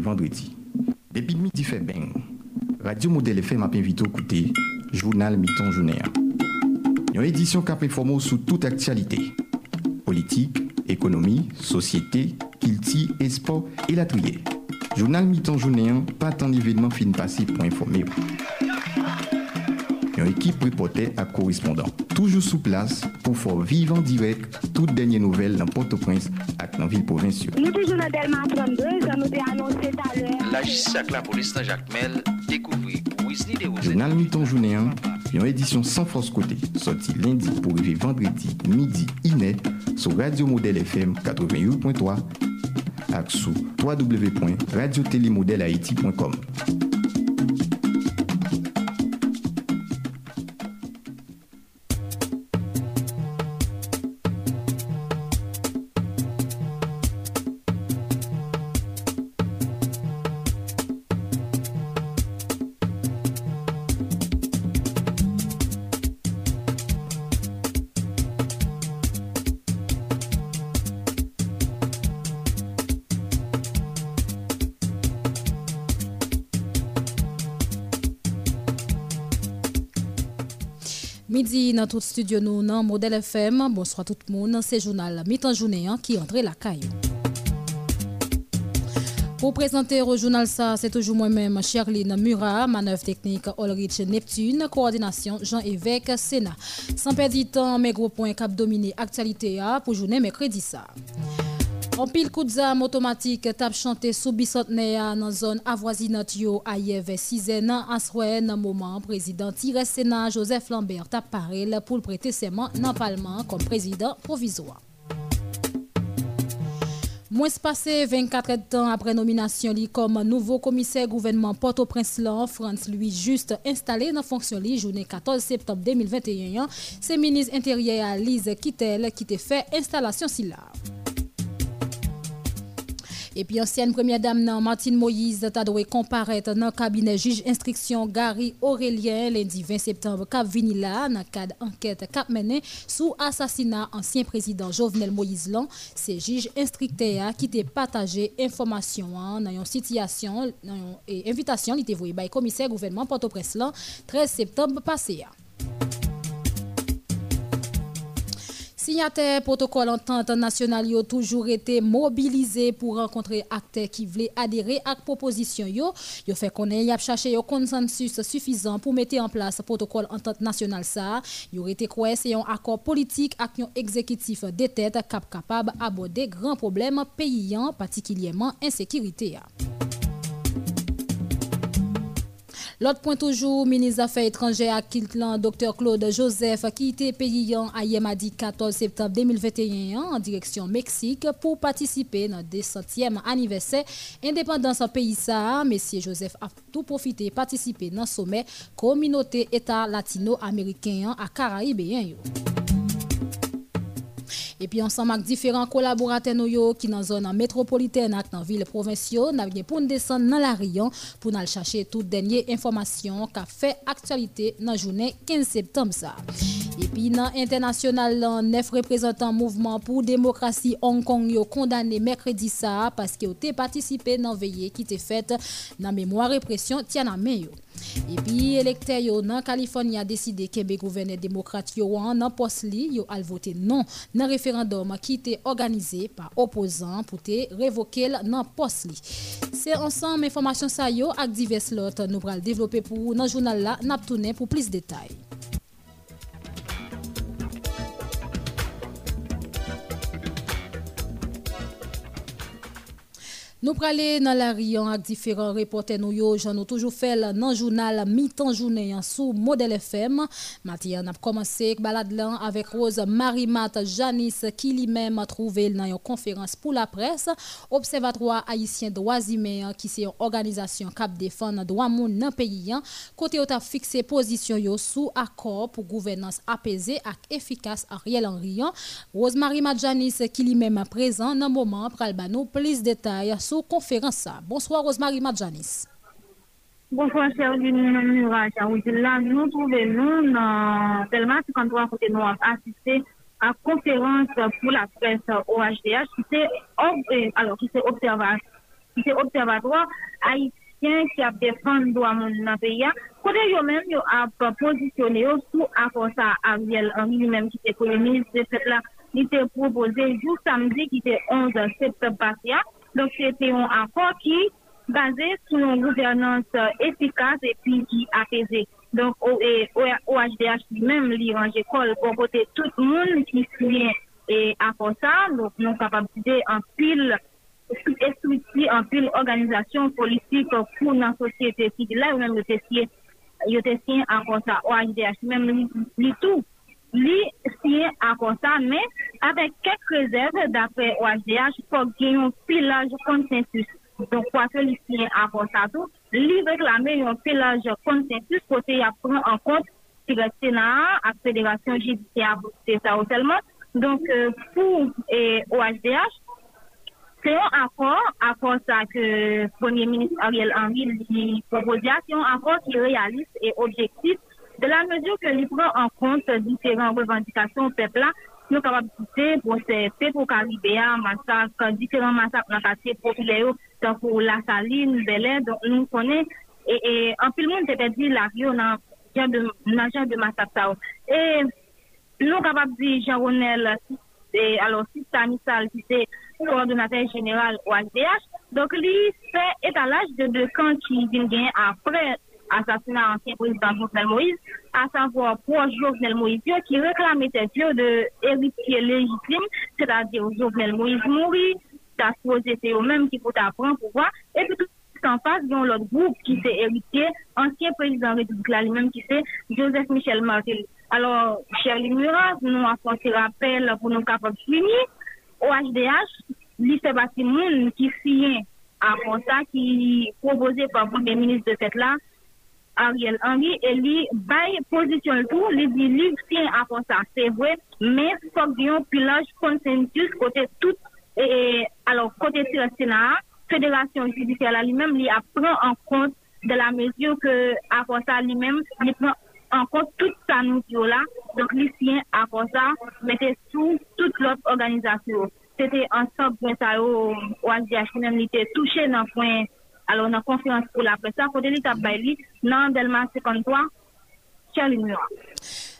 vendredi. Depuis midi fait bang. Radio Modèle FM m'a invité à écouter Journal Mi-temps journée. Une édition qui informe sur toute actualité. Politique, économie, société, et sport et la trier. Journal Mi-temps journée, pas tant d'événements fin passé pour informer. Une équipe reporter à correspondant. Toujours sous place pour faire vivre en direct toutes dernières nouvelles dans Port-au-Prince Sac nan vil provinsyon. Nou toujou nan Delman 32, an nou te anonsi talè. La Jisak la polis nan Jacmel, dekouvri pou Wisni de Ose. Jounal Miton Jounéan, yon edisyon san fos kote, soti lendi pou rive vendredi, midi, inè, sou Radio Model FM 88.3 ak sou www.radiotelemodelhaiti.com. Dans tout studio nous dans Modèle FM. Bonsoir tout le monde. C'est journal mi-temps journée hein, qui entre la caille. Pour présenter au journal ça, c'est toujours moi-même, Charline Murat, manœuvre technique Ulrich Neptune, coordination Jean-Évêque Sénat. Sans perdre de temps, mes gros points cap dominé actualité A pour journée mercredi ça. En pile coup d'armes automatique tape chanté sous bicentenaire dans zone avoisinante yo ailleurs vers 6 ans en soir dans moment président tire Sénat Joseph Lambert tape parel pour le prêter serment dans parlement comme président provisoire. Moins passé 24 ans après nomination comme nouveau commissaire gouvernement Port-au-Prince lan, France lui juste installé dans fonction li journée 14 septembre 2021, c'est ministre intérieur Lise Kittel qui te fait installation si là. Et puis ancienne première dame Martine Moïse t'a doué comparaître dans le cabinet juge instruction Gary Aurélien lundi 20 septembre cap vinila dans cadre enquête cap mené sous assassinat ancien président Jovenel Moïse lan, c'est juge instructeur qui t'a partagé information dans une situation et invitation il était voué by commissaire gouvernement Port-au-Prince 13 septembre passé. Signataires protocole entente nationale ont toujours été mobilisés pour rencontrer acteurs qui voulaient adhérer à la proposition yo. Yo fait connaître y a cherché un consensus suffisant pour mettre en place protocole entente nationale ça. Yo été quoi c'est un accord politique avec un exécutif de tête cap capable aborder grands problèmes payants particulièrement insécurité. L'autre point toujours, ministre des Affaires étrangères à Kiltlan, Dr Claude Joseph, qui était paysan à Yemadi 14 septembre 2021 en direction Mexique pour participer dans le 200e anniversaire indépendance pays ça. Monsieur Joseph a tout profité participer dans le sommet communauté État latino-américain à Caraïbes. Epi ansan mak diferan kolaborate nou yo ki nan zon nan metropoliten ak nan vil provinsyo nan vye pou n desen nan la riyon pou nan l chache tout denye informasyon ka fe aktualite nan jounen 15 septem sa. Epi nan internasyonal lan nef reprezentan mouvment pou demokrasi Hong Kong yo kondane mekredi sa paske yo te patisipe nan veye ki te fet nan memwa represyon tya nan men yo. Puis, électeurs yo dans Californie a décidé que le gouverneur démocrate yo dans poste li yo voter non dans référendum qui était organisé par opposants pour révoquer poste li. C'est ensemble information ça yo ak divers lot pral développer pour dans journal là n'a tourner pour plus de Nous parlons dans la Rion avec différents reporters nous yo, j'en ai toujours fait dans le journal mi-temps journée sous Modèle FM. Matin, on a commencé balade avec Rose Marimat Janice qui lui-même a trouvé dans une conférence pour la presse. Observatoire haïtien droits humains qui c'est une organisation qui défend droits moun dans pays côté on a fixé position yo sous accord pour gouvernance apaisée et efficace Ariel Henry. Rose Marimat Janice qui lui-même présent dans moment pral plus de détails sous conférence. Bonsoir Rosemary Madjanis. Bonsoir, cher Murat. Là, nous trouvons nous dans tellement 53 côté nous assisté à conférence pour la presse OHDH qui c'est alors qui c'est ap defan do a moun nan peya. Kote yo men yo ap posisyone yo sou akonsa Ariel Henry ki se kolonize de fet la li te propose jou samdi ki te 11 septembre. Se te yon akon ki base sou yon gouvernance efikase e pi ki apese. Donk OHDH li men li range kol pou kote tout moun ki siye E apon sa, nou kapabite an pil, eswiti an pil organizasyon politik pou nan sosyete ki di la, ou men yote siye apon sa, OHDH, men li tou, li siye apon sa, men avek kek rezerv dapre OHDH pou genyon pilaj konsensus. Don kwa se li siye apon sa tou, li reklame yon pilaj konsensus se ya pran an kont si le Senat ak Federasyon Jidisya aboute sa ou selman. Donk pou OHDH, se yon akor, akor sa ke Premier Ministre Ariel Henry li propozya, se yon akor ki realiste e objektif De la mesure ke li pran an kont diferent revendikasyon pepla, nou kapab kite pou se pe pou Karibéa, masak, diferent masak nan katye popile yo, tan pou la saline, belè, don nou konen, e, e anpil moun te pe di la vyo nan jan de, de masak ta ou. E nou kapab di Jean-Ronel, e, alo, si Samisal, si se koordinatèr general ou HDH, donk li se etalaj de de kan ki vin gen apre asasina ansyen prezident Jovenel Moïse. A savo pou Jovenel Moïse reklame te fyo de. Se ta di Jovenel Moïse mouri, ta souje te yo menm ki pou ta pran pou wa. E pi tout an fase yon lot group ki se eritye ansyen prezident République la li menm ki se Joseph Michel Martel. Alors, chèr li Murat, nou a fon se rappel pou nou kapab fini. OHDH, li se basi moun ki siyen a fon sa ki propose pa pou gen ministre de tèt la, Ariel Henry, e li bay pozisyon tou, li di li si apon sa, se vwe, men fok diyon pilaj konsensus kote tout, e, e alo kote si le Sena, federasyon judisyon la li men, li apren an kont de la mezyou ke apon sa li men, li pren an kont tout sa nou diyo la, donk li si apon sa, mette sou tout lop organizasyon. Tete an sop gwen sa yo, waz di a chounen li te touche nan pwen alo nan konferans pou la presa, kote li tap bay li nan delman 53, chan li mwa.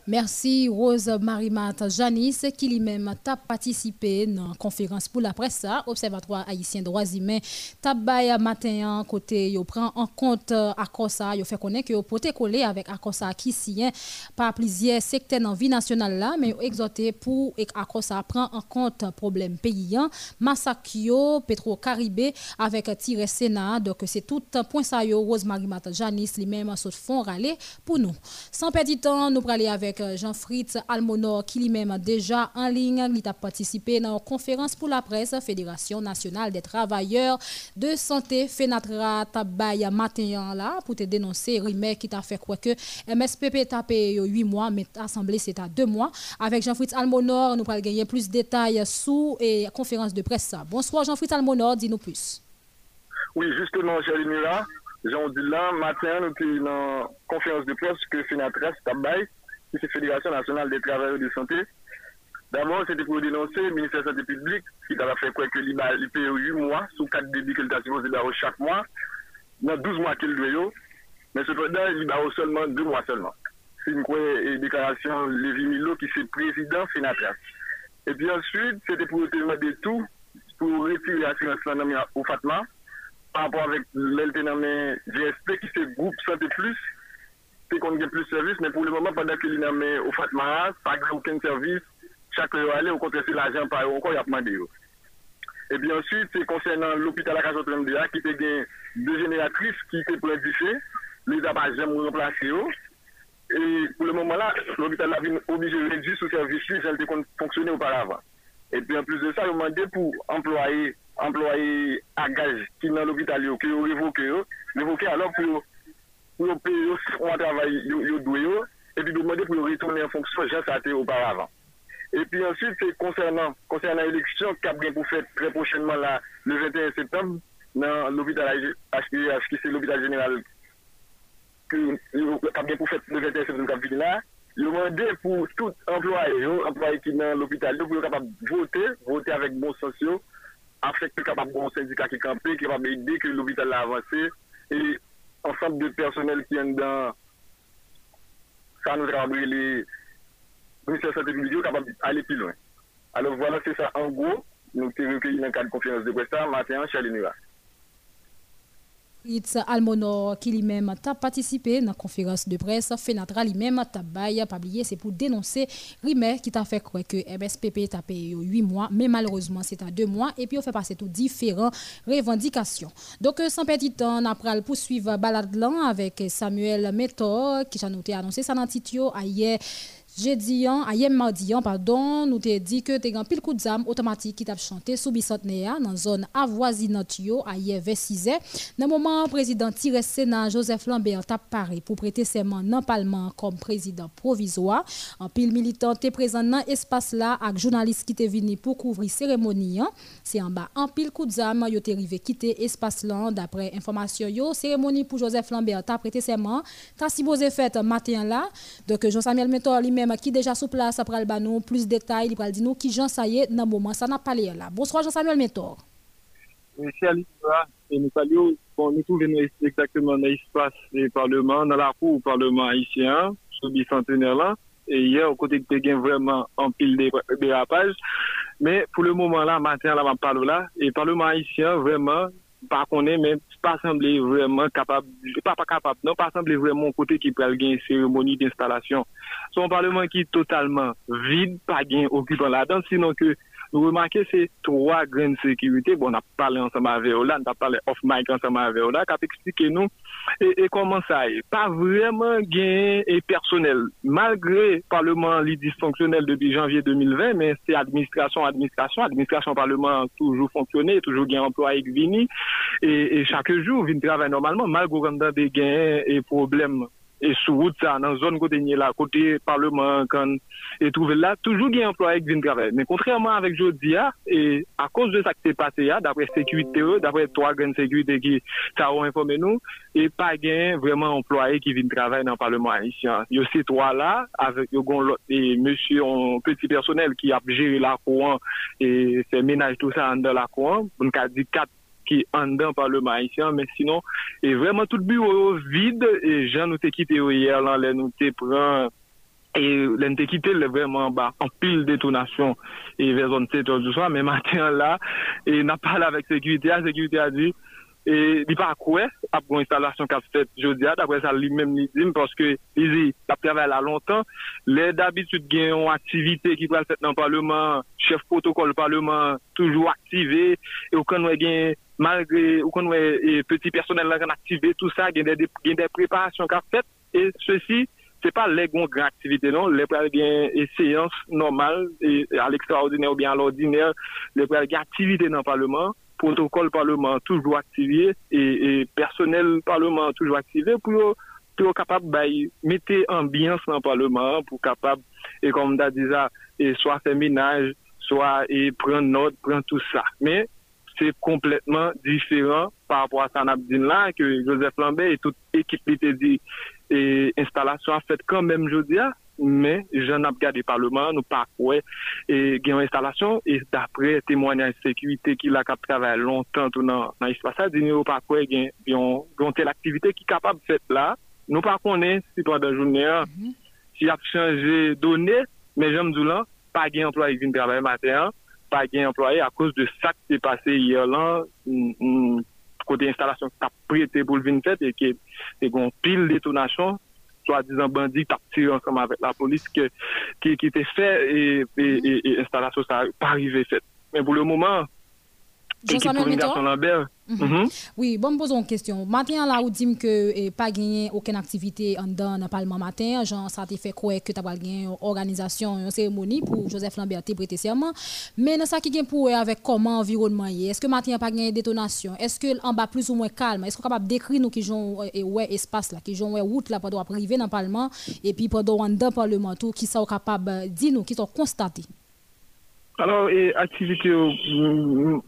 Merci Rose Marimat Janice qui lui-même a participé dans la conférence pour la presse Observatoire haïtien droits humains. Tabay matin côté yo prend en compte Akosa. Yo fait connaître que yo poté coller avec Akosa qui sien par plusieurs secteurs dans vie nationale là mais exhorté pour Akosa prend en compte problème paysan massacre Petro Caribé avec tiré Sénat. Donc c'est tout point ça Rose Marimat Janice lui-même saute fond râler pour nous. Sans perdre temps nous aller avec euh, Jean-Fritz Almonor qui lui-même déjà en ligne. Il a participé dans une conférence pour la presse Fédération nationale des travailleurs de santé Fenatra Tabaya matin là pour te dénoncer Rimet qui t'a fait quoi que MSPP tapé 8 mois mais assemblée c'est à 2 mois. Avec Jean-Fritz Almonor, nous allons gagner plus de détails sous et conférence de presse. Bonsoir Jean-Fritz Almonor, dis-nous plus. Oui, justement, Chérie Mura, jean dit là, matin, nous dans conférence de presse que Fenatres Tabay c'est Fédération nationale des travailleurs de santé. D'abord, c'était pour dénoncer le ministère de la Santé publique qui a fait quoi que paye 8 mois sous 4 débits qu'il a supposé chaque mois, dans 12 mois qu'il doit. Mais cependant, il a seulement 2 mois seulement. C'est une déclaration de Lévi Milo qui est président sénateur. Et puis ensuite, c'était pour demander tout, pour retirer l'assurance au Fatma, par rapport avec l'LTNAME GSP qui c'est groupe Santé Plus, se kon gen plus servis, men pou le moman pandan ke li nan men ou Fatma Ras, pa gen ouken servis, chak yo ale, ou kontre se l'ajan pa yo ankon, yapman oh. de yo. E bi answit, se konsen nan l'opital akajotrem de ya, ki te gen de jeneratris ki te predife, li daba jem ou remplase yo, e pou le moman la, l'opital la vin obije redji sou servis li, jel te kon fonksyone oparavan. E bi an plus de sa, yo mande pou employe, employe agaj ki nan l'opital yo, ki yo revoke yo, oh. revoke alop yo, yo pe yo fon travay yo dwe yo, epi do mwede pou yo retourne en fonksyon jan sa te oparavan. Epi answit, se konsernan, konsernan eleksyon, kap gen pou fèt pre prochenman la, le 21 septem, nan l'hôpital HPH, ki se l'hôpital general, kap gen pou fèt le 21 septem kap vin la, yo mwede pou tout employe yo, employe ki nan l'hôpital, yo pou yo kapap vote, vote avèk bon sosyo, afèk pou kapap bon syndika ki kampe, ki kapap ide, ki l'hôpital la avansè, e... ensemble de personnel qui est dans ça nous travaille les ministère de publique capable d'aller plus loin. Alors voilà, c'est ça en gros. Nous avons recueilli dans le cadre de conférence de presse matin, Charlie. It's Almonor qui lui-même a participé dans la conférence de presse. Fenatra lui-même a publié, c'est pour dénoncer Rimet qui t'a fait croire que MSPP t'a payé 8 mois, mais malheureusement c'est à 2 mois et puis on fait passer tout différentes revendications. Donc euh, sans petit temps, on a poursuivre balade avec Samuel Métor qui a noté annoncé ça dans le hier Jeudi, hier mardi, pardon, nous t'ai dit que t'es un pile coup automatique qui t'a chanté sous Bissonnéa dans zone avoisinante à hier vers 6 h Dans le moment, président tiré Sénat Joseph Lambert t'a paré pour prêter serment dans Parlement comme président provisoire. Un pile militant t'es présent dans espace là avec journaliste qui t'est venu pour couvrir cérémonie. Hein. C'est en bas un pile coup d'âme yo t'es arrivé quitter espace là d'après information yo cérémonie pour Joseph Lambert t'a prêté serment. T'as supposé fait matin là. Donc Jean-Samuel Mentor lui qui déjà sous place après le nous plus de détails, il va dire nous qui Jean ça y est moment ça n'a pas l'air là. Bonsoir Jean-Samuel Métor. Merci Alicia. Et nous saluons, nous trouvons exactement dans l'espace du Parlement, dans la cour du Parlement haïtien, ce bicentenaire là. Et hier, au côté de Téguin, vraiment en pile de dérapage. Mais pour le moment là, matin, là, on parle là. Et le Parlement haïtien, vraiment, pas qu'on est, mais pas semblé vraiment capable, pas, pas capable, non, pas semblé vraiment côté qui peut une cérémonie d'installation. Son parlement qui est totalement vide, pas gain occupant là-dedans, sinon que nous remarquons ces trois grandes sécurités. Bon, on a parlé ensemble avec Ola, on a parlé off-mic ensemble avec Ola, qui a expliqué nous et, comment ça est. Pas vraiment gain et personnel. Malgré le Parlement li dysfonctionnel depuis janvier 2020, mais c'est administration, administration, administration Parlement toujours fonctionné, toujours gain emploi et vini. Et, chaque jour, vient travailler normalement, malgré des gains et problèmes e sou wout sa nan zon kote nye la, kote parleman kan e trouve la, toujou gen employe ek vin kravè. Men kontrèman avèk jodi ya, e a kous de sa kte pase ya, dapre sekwite yo, dapre 3 gen sekwite ki sa ou informe nou, e pa gen vreman employe ki vin kravè nan parleman haisyan. Yo se 3 la, avèk yo gon lot, e monsye yon peti personel ki ap jere la kouan, e se menaj tout sa an de la kouan, bon ka di 4 qui en dedans par le haïtien, mais sinon, et vraiment tout le bureau vide, et Jean nous t'ai quitté hier, là, là, nous t'ai pris, et quitté, vraiment, bah, en pile détonation, et vers zone 7 heures du soir, mais matin là, et n'a pas avec sécurité, la sécurité a dit, E li pa kwe, ap gwen instalasyon kap fet jodia, dapre sa li menm li dim, paske li zi, tap travel la lontan, le d'abitud gen yon aktivite ki pral fet nan parleman, chef protokol parleman, toujou aktive, e ou kon wè gen, malgre, ou kon wè e, peti personel la gen aktive, tout sa gen de, de preparasyon kap fet, e se si, se pa le gwen gen aktivite non, le pral gen e seyans normal, e, al ekstraordinèr ou bien al ordinèr, le pral gen aktivite nan parleman, protocole parlement toujours activé et, personnel parlement toujours activé pour pour capable de mettre ambiance dans le parlement pour capable et comme on dit ça et soit faire ménage soit et prendre note prendre tout ça. Mais c'est complètement différent par rapport à ça. Là que Joseph Lambert et toute équipe était dit et installation a fait quand même je dis men jen ap gade parleman nou pa kwe e, gen yon instalasyon e dapre temwanyan sekurite ki la kap travay lontan tou nan, nan ispasa di nou pa kwe gen yon, yon tel aktivite ki kapab fet la nou pa konen si to adan jounen mm -hmm. si ap chanje donen men jen mdou lan pa gen employe vin travay maten pa gen employe a kous de sak se pase yon lan mm, mm, kote instalasyon ki tap prete pou vin fet e ke se gon pil detonasyon soi-disant bandits qui ensemble avec la police qui, était fait et, installation ça pas arrivé fait. Mais pour le moment, Lambert, mhm. Mhm. Oui, bon, me pose une question. Matin, là, où dit que eh, pas gagné aucune activité en dans le Parlement matin, genre, ça t'a fait quoi que tu as gagné une organisation, une cérémonie pour Joseph Lambert te prêter serment. Mais dans ça qui est pour avec comment environnement est-ce que matin pas gagné détonation? Est-ce que en bas plus ou moins calme? Est-ce qu'on capable décrire nous qui ont eh, ouais espace là, qui ont ouais route là pendant arriver dans le Parlement et puis pendant dans le Parlement tout qui sont capables dire nous qui sont constatés? Alors, aktivite yo,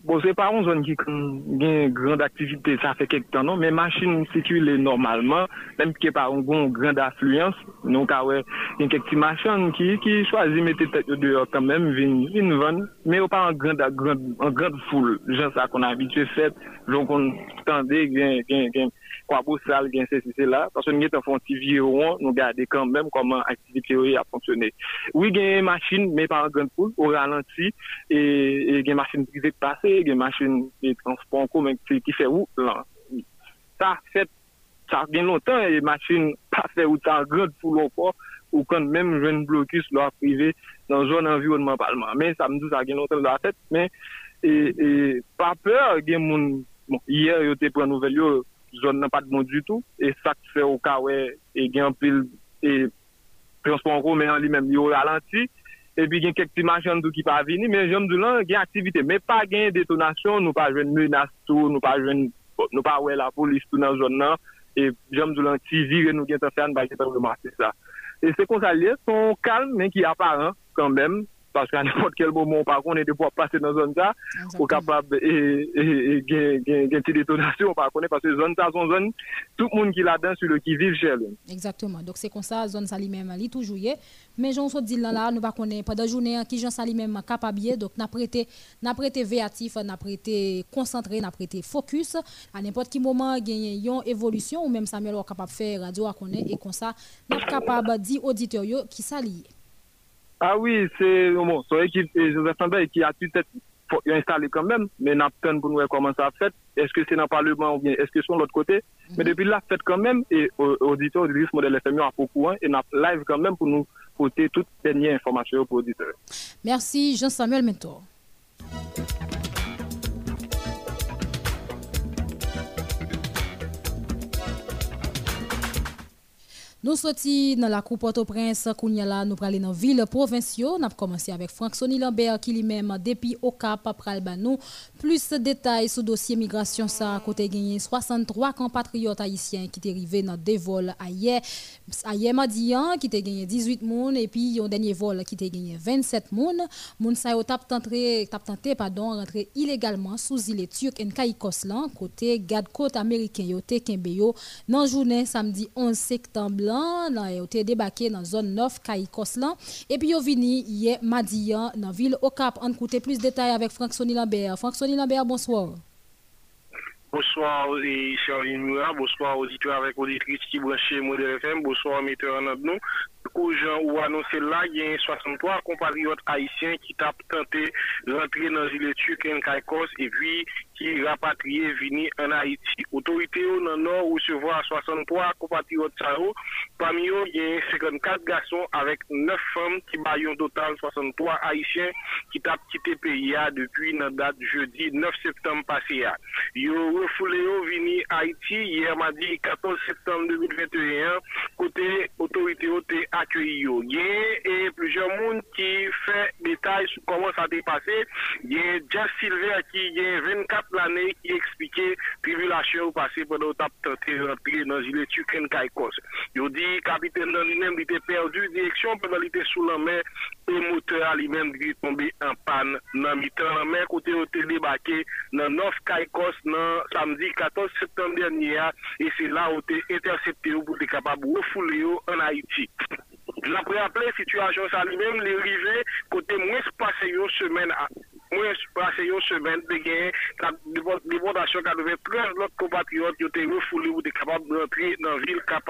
bon, se pa an zon ki gen grand aktivite, sa fe kek tan non, men machin sikile normalman, menm ki pa an gon grand afluyans, non ka we, gen kek ti machan ki, ki chwazi mette tek yo deyo kanmen, vin, vin van, men yo pa an grand, grand, grand foule, jan sa kon avitue fet, jon kon tende gen, gen, gen, kwa bo sal gen se si se la, paswen gen tan fon ti viron, nou gade kan menm koman aktivite yo a fonksyone. Oui gen masin, men pa an gen pou, ou ralenti, e gen masin prive pase, gen masin transpon kou, men ki fe ou lan. Sa fet, sa gen lontan, e masin pa fe ou tan gen pou lon po, ou kan menm jwen blokus lor prive nan zon environman palman. Men sa mdou sa gen lontan lor fet, men e, e, pa peur gen moun, bon, hier yo te pren nouvel yo, zon nan pat bon du tout, e sak fe ou ka kawe e gen pil e transpon kou men an li men yo ralanti, e pi gen kek ti machan dou ki pa vini, men jom dou lan gen aktivite, men pa gen detonasyon, nou pa jwen menas tou, nou pa jwen, nou pa wè la polis tou nan zon nan, e jom dou lan ti vire nou gen ta fè an ba gen ta remase sa. E se kon sa liye, son kalm men ki aparan kan men, parce qu'à n'importe quel moment, par contre, on est de pouvoir passer dans zone ça, ou capable et gagner une détonation, par contre, parce que zone ça, son zone, tout le monde qui là-dedans, sur le qui vit chez lui. Exactement. Donc, c'est comme ça, zone ça lui-même, il toujours Mais j'en se dit là, là, nous pas connaître pendant la journée, qui j'en ça lui-même capable, donc, n'a prêté, n'a prêté véatif, n'a prêté concentré, n'a prêté focus. À n'importe quel moment, gagner une évolution, ou même Samuel, est capable de faire radio à connaître, et comme ça, n'a capable de dire auditeurs qui s'allient. Ah oui, c'est bon, son équipe Joseph Lambert qui a peut-être installé quand même, mais n'a pas pour nous comment ça a fait. Est-ce que c'est dans le Parlement ou bien est-ce que c'est de l'autre côté? Mais mhm. depuis là, fait quand même, et auditeur, auditrice modèle FMU a beaucoup, et n'a live quand même pour nous porter toutes les dernières informations pour auditeurs. Merci Jean-Samuel Mentor. Nous sortis dans la coupe Port-au-Prince, là, nous parlons dans la ville provinciale. Nous avons commencé avec Franck Sonny Lambert qui lui-même, depuis au Cap, après nous, plus de détails sur le dossier migration. Ça, côté gagné 63 compatriotes haïtiens qui étaient arrivés dans des vols hier. Hier, mardi, qui étaient gagné 18 personnes et puis un dernier vol qui était gagné 27 personnes. Moun sa yo tenté, tap pardon, rentrer illégalement sous île turque en Kaikoslan, côté garde côte américain yo te Kembeyo, dans journée samedi 11 septembre lan, lan yo te debake nan zon 9 Kaikos lan, epi yo vini ye Madiyan nan vil Okap. An koute plus detay avek Frank Sonny Lambert. Frank Sonny Lambert, bonsoir. Bonsoir, Charline Moura, bonsoir, auditeur avek auditrice ki breche Model FM, bonsoir, metteur an ap nou. Koujan ou anonsè la gen 63 kompatriot haisyen ki tap tante rentre nan zile Tuken Kaikos e pi ki rapatriye vini an Haiti. Otorite yo nan nor ou se vwa 63 kompatriot sa yo Parmi eux, il y a 54 garçons avec 9 femmes qui baillent un total 63 haïtiens qui tapent quitté pays depuis la date jeudi 9 septembre passé. Ils ont refoulé vini Haïti hier mardi 14 septembre 2021 côté autorité accueilli yo. et plusieurs monde qui fait détails sur comment ça s'est passé. Il y a Jeff Silver qui a 24 l'année qui expliquait tribulation passé pendant que tenté rentrer dans l'île Tuken Kaikos. Dit capitaine dans lui-même était perdu direction pendant était sous la mer et moteur lui-même il tombé en panne dans mi-temps la mer côté il débarqué dans North dans samedi 14 septembre dernier et c'est là où il intercepté pour être capable refouler en Haïti. L'après appelé situation ça lui-même, les rivets, côté moins passé une semaine moins passé une semaine de gagner déportation qu'a devait 13 autres compatriotes qui été refoulés ou capables de rentrer dans la ville cap.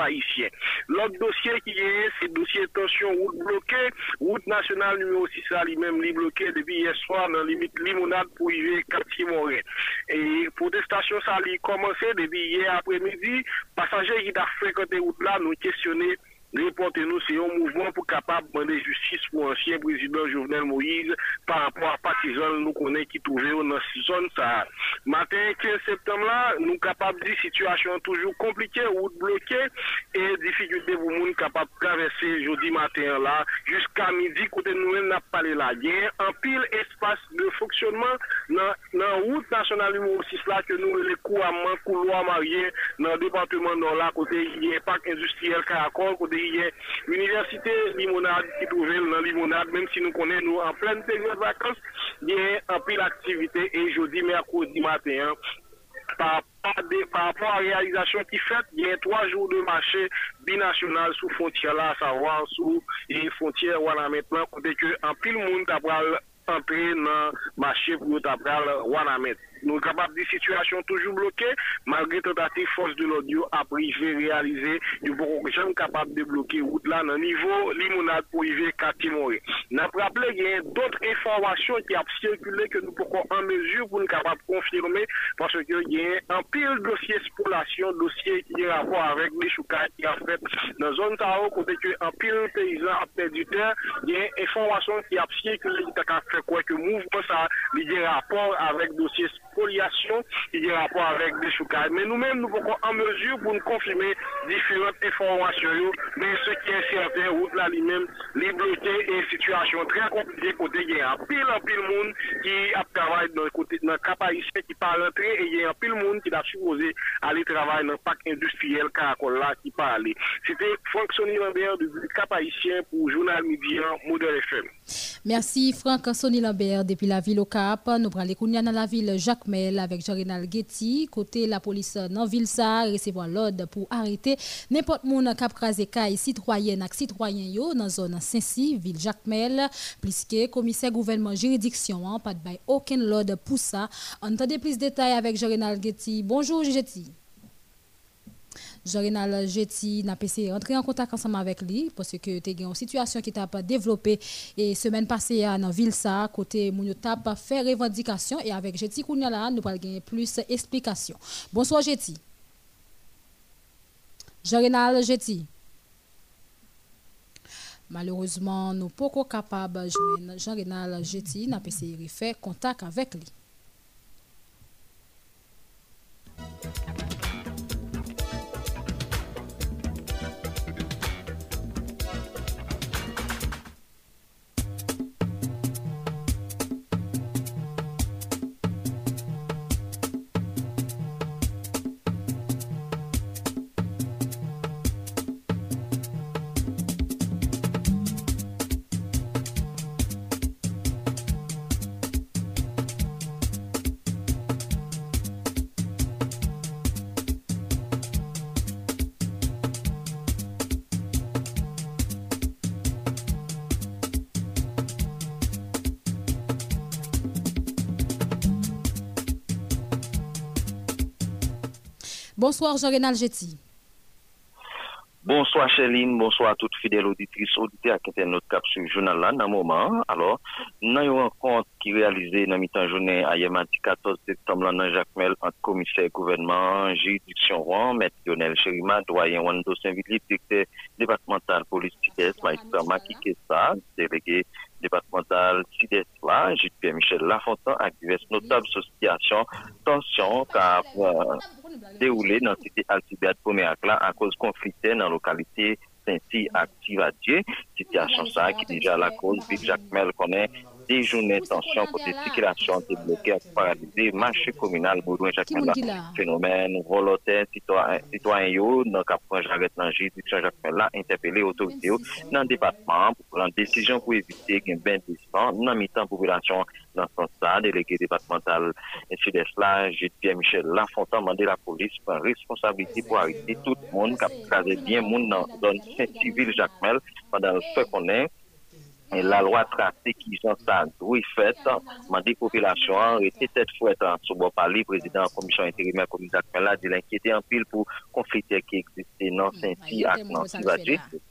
L'autre dossier qui est, c'est le dossier tension route bloquée, route nationale numéro 6 ça lui-même li bloqué depuis hier soir dans la limite limonade pour y quartier Morin. Et protestation ça a commencé depuis hier après-midi, passagers qui ont fréquenté route là nous questionner Reportez-nous, c'est un mouvement pour capable de demander justice pour l'ancien président Jovenel Moïse par rapport à partisans nous connaissons qui trouvaient dans cette zone. Ça. Matin 15 septembre là, nous capables de situation toujours compliquée, route bloquée et difficulté pour nous capables de traverser jeudi matin là jusqu'à midi côté nous n'a parlé là. Il y a un pile espace de fonctionnement dans la route nationale numéro 6 là que nous les couramment couloir marié dans le département nord là côté il y a un parc industriel Caracol côté hier. L'université Limonade qui trouvait dans Limonade, même si nous connaissons nous en pleine période de vacances, il y a un peu d'activité et jeudi, mercredi matin, hein, par rapport à la réalisation qui fait, il y a trois jours de marché binational sous frontière là, à savoir sous les frontières voilà maintenant, dès que un pile monde a entré dans le marché pour le Wanamet. Nous sommes capables de situation toujours bloquée, malgré tentative force de l'audio à privé réaliser, nous sommes capables de bloquer route là, dans niveau limonade pour y Katimoré. Nous avons rappelé qu'il y a d'autres informations qui ont circulé que nous pouvons en mesure pour nous capables de confirmer, parce qu'il y a un pire dossier spolation, dossier qui a rapport avec les choukas qui a fait dans la zone Tao, côté que un pire paysan a perdu terre, il y a information qui a circulé qui a fait quoi que mouvement ça, il y a rapport avec dossier spoliation, il a rapport avec des choucailles. Mais nous-mêmes, nous sommes en mesure pour nous confirmer différentes informations. Mais ce qui est certain, route là lui-même, les et situation très compliquée côté il y a un pile en monde qui a travaillé dans le côté dans cap qui parle rentrer et il y a un pile monde qui a supposé aller travailler dans le parc industriel Caracol là qui parle. C'était Franck Sonny Lambert du cap haïtien pour Journal Midi Modèle FM. Merci Franck Sonny Lambert depuis la ville au Cap. Nous prenons les dans la ville Jacques Mel avec Jorinal Getty. Côté la police dans ville ça recevoir l'ordre pour arrêter n'importe monde cap krasé caille citoyen ak citoyen yo dans zone Saint-Cy, ville Jacques Mel, plus que commissaire gouvernement juridiction hein, pas de bail aucun l'ordre pour ça. Entendez plus de détails avec Jorinal Getty. Bonjour Getty. Jorinal Jetty n'a pas rentrer en contact ensemble avec lui parce que tu as une situation qui t'a développée et semaine passée dans ville ça côté moun t'a fait revendication et avec Jetty Kounia là nous allons gagner plus d'explications. Bonsoir Jetty. Jorinal Jetty. Malheureusement, nous ne sommes pas capables de joindre Jean-Renal n'a pas faire contact avec lui. Bonsoir Jean-Renal Jetty. Bonsoir Chéline, bonsoir à toutes fidèles auditrices, auditeurs qui étaient notre cap sur journal là, dans moment. Alors, nous avons une rencontre qui réalisée dans mi-temps journée à mardi 14 septembre dans Jacques Mel entre commissaire gouvernement, juridiction Rouen, maître Lionel Chérima, doyen Wando Saint-Villiers, directeur départemental police Sud-Est, maître Maki Kessa, délégué départemental Sud-Est là, J.P. Michel Lafontaine, avec diverses notables associations, tension, car déroulé dans la cité Altibert première là à cause conflicté dans la localité Saint-Cy Activadier. Situation ça qui déjà la cause, puis Jacques Mel connaît des journées de tension côté circulation débloquée à paralyser marché communal Boudouin Jacques. Phénomène volontaire citoyen, citoyen yo, dans point j'arrête dans juridiction Jacques là, interpellé autorité dans le département pour prendre décision pour éviter qu'il y ait ben descend dans mi-temps population dans ce sens délégué départemental sud-est là, Pierre Michel Lafontaine, demandé la police pour responsabilité pour arrêter tout le monde qui a bien le monde dans la zone Saint-Civil Jacmel pendant le fait qu'on est. La loi tracée qui sont ça oui fait, demandé population était tête fouette ce bon parler, président de la commission intérimaire comme Jacmel a dit l'inquiété en pile pour conflit qui existait dans Saint-Cy avec Nancy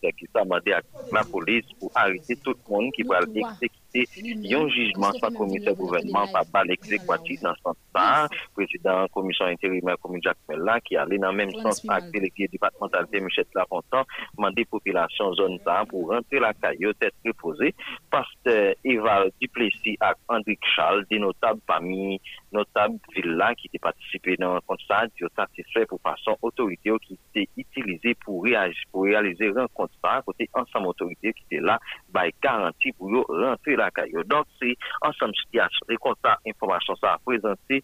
C'est qui ça demandé à la police pour arrêter tout le monde qui va exécuter un jugement sans commissaire gouvernement par balle exécutif dans ce sens. Président commission intérimaire comme Jacques Mella qui allait dans le même sens avec délégué départemental de Michel Lafontaine demandé population zone ça pour rentrer la caillotte tête reposée. Pasteur Eva Duplessis et André Charles notables notables villas qui étaient participés dans le constat qui satisfait pour façon autorité qui étaient utilisé pour réaliser un constat côté ensemble autorité qui était là by garantie pour rentrer la donc, c'est ensemble situation, comme ça, information ça a présenté,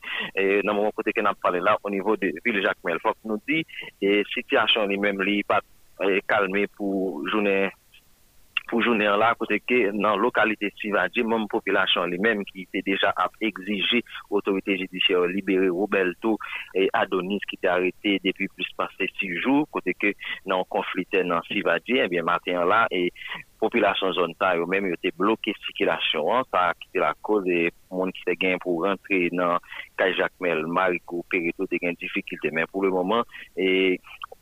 dans mon côté qu'on a parlé là, au niveau de Ville Jacques Melfoc, nous dit, et situation lui-même, lui, pas calmer pour journée pou jounen la kote ke nan lokalite Sivadji, moun populasyon li menm ki te deja ap exige otorite jidisyon libere Roberto e Adonis ki te arete depi plus pase 6 jou, kote ke nan konflite nan Sivadji, ebyen eh maten la e populasyon zon ta yo menm yo te bloke sikilasyon an, ta ki te la koze moun ki te gen pou rentre nan Kajakmel, Mariko, Perito te gen difikilte, men pou le moman e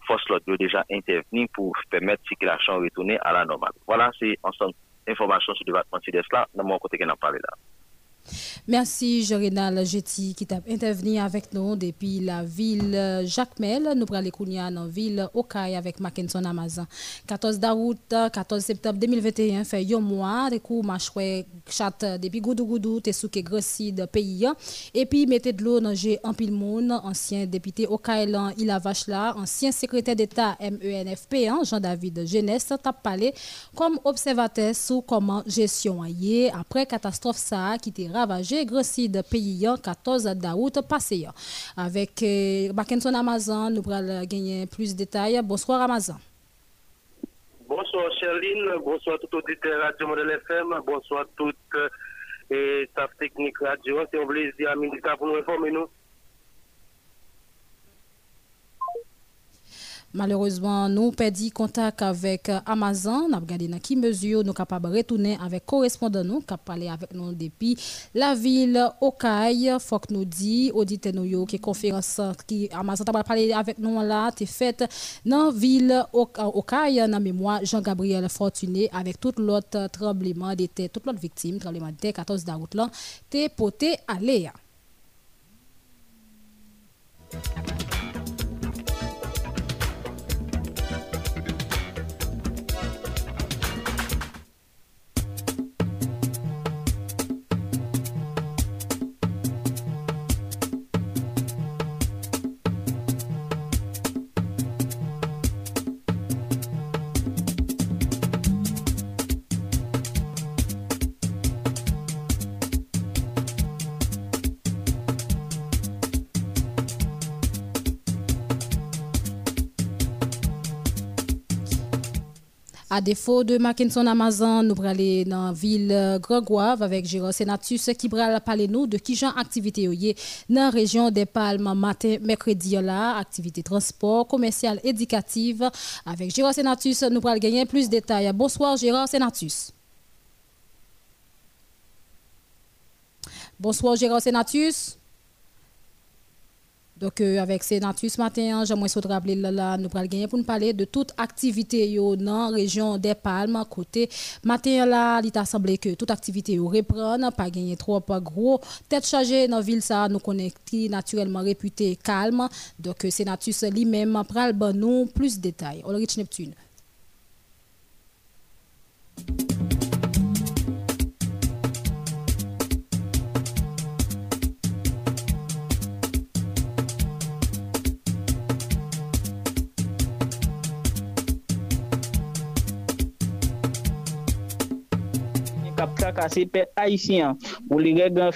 force l'autre déjà intervenu pour permettre la circulation retourner à la normale. Voilà, c'est ensemble information sur le département sud là, dans mon côté qu'on a parlé là. Merci, Jorinal Jetty, qui t'a intervenu avec nous depuis la ville Jacmel. Nous prenons les dans la ville Okaï avec Mackinson Amazon. 14 d'août, 14 septembre 2021, fait un mois, de coup, machoué, chat depuis Goudou Goudou, t'es sous grossi de pays. Et puis, mettez de l'eau dans un pile monde, ancien député Okaï, il a vache là, ancien secrétaire d'État MENFP, hein, Jean-David Jeunesse, t'a parlé comme observateur sous comment gestion après catastrophe ça qui était ravagé grossi de pays 14 d'août passé. Avec euh, Mackinson Amazon, nous allons gagner plus de détails. Bonsoir Amazon. Bonsoir Charline, bonsoir tout auditeur Radio Model FM, bonsoir toute euh, et staff technique radio. C'est un plaisir à pour nous informer nous. Malheureusement, nous perdons contact avec euh, Amazon. Nous avons regardé dans quelle mesure nous sommes capables de retourner avec correspondant nous qui parlé avec nous depuis la ville Okaï. Faut que nous dit, auditez nous que conférence qui Amazon a parlé avec nous là, est faite dans la ville Okaï, dans mémoire Jean-Gabriel Fortuné avec tout l'autre tremblement d'été, toute l'autre victime, tremblement d'été 14 d'août là, t'es poté à l'air. À défaut de Mackinson Amazon, nous aller dans la ville Grégoire avec Gérard Senatus qui va parler nous de qui genre activité dans la région des Palmes matin mercredi là, activité transport commercial éducative avec Gérard Senatus, nous allons gagner plus de détails. Bonsoir Gérard Senatus. Bonsoir Gérard Senatus. Donc, euh, avec Sénatus ce matin, j'aimerais vous rappeler là, nous allons gagner pour nous parler de toute activité dans la région des Palmes. Côté matin, là, il a semblé que toute activité reprend, pas gagner trop pas gros. Tête chargée dans la ville, ça nous connecte naturellement réputé calme. Donc, euh, Sénatus lui-même prend nous plus de détails. Ulrich Neptune. Kase pet Haitien. Ou li regan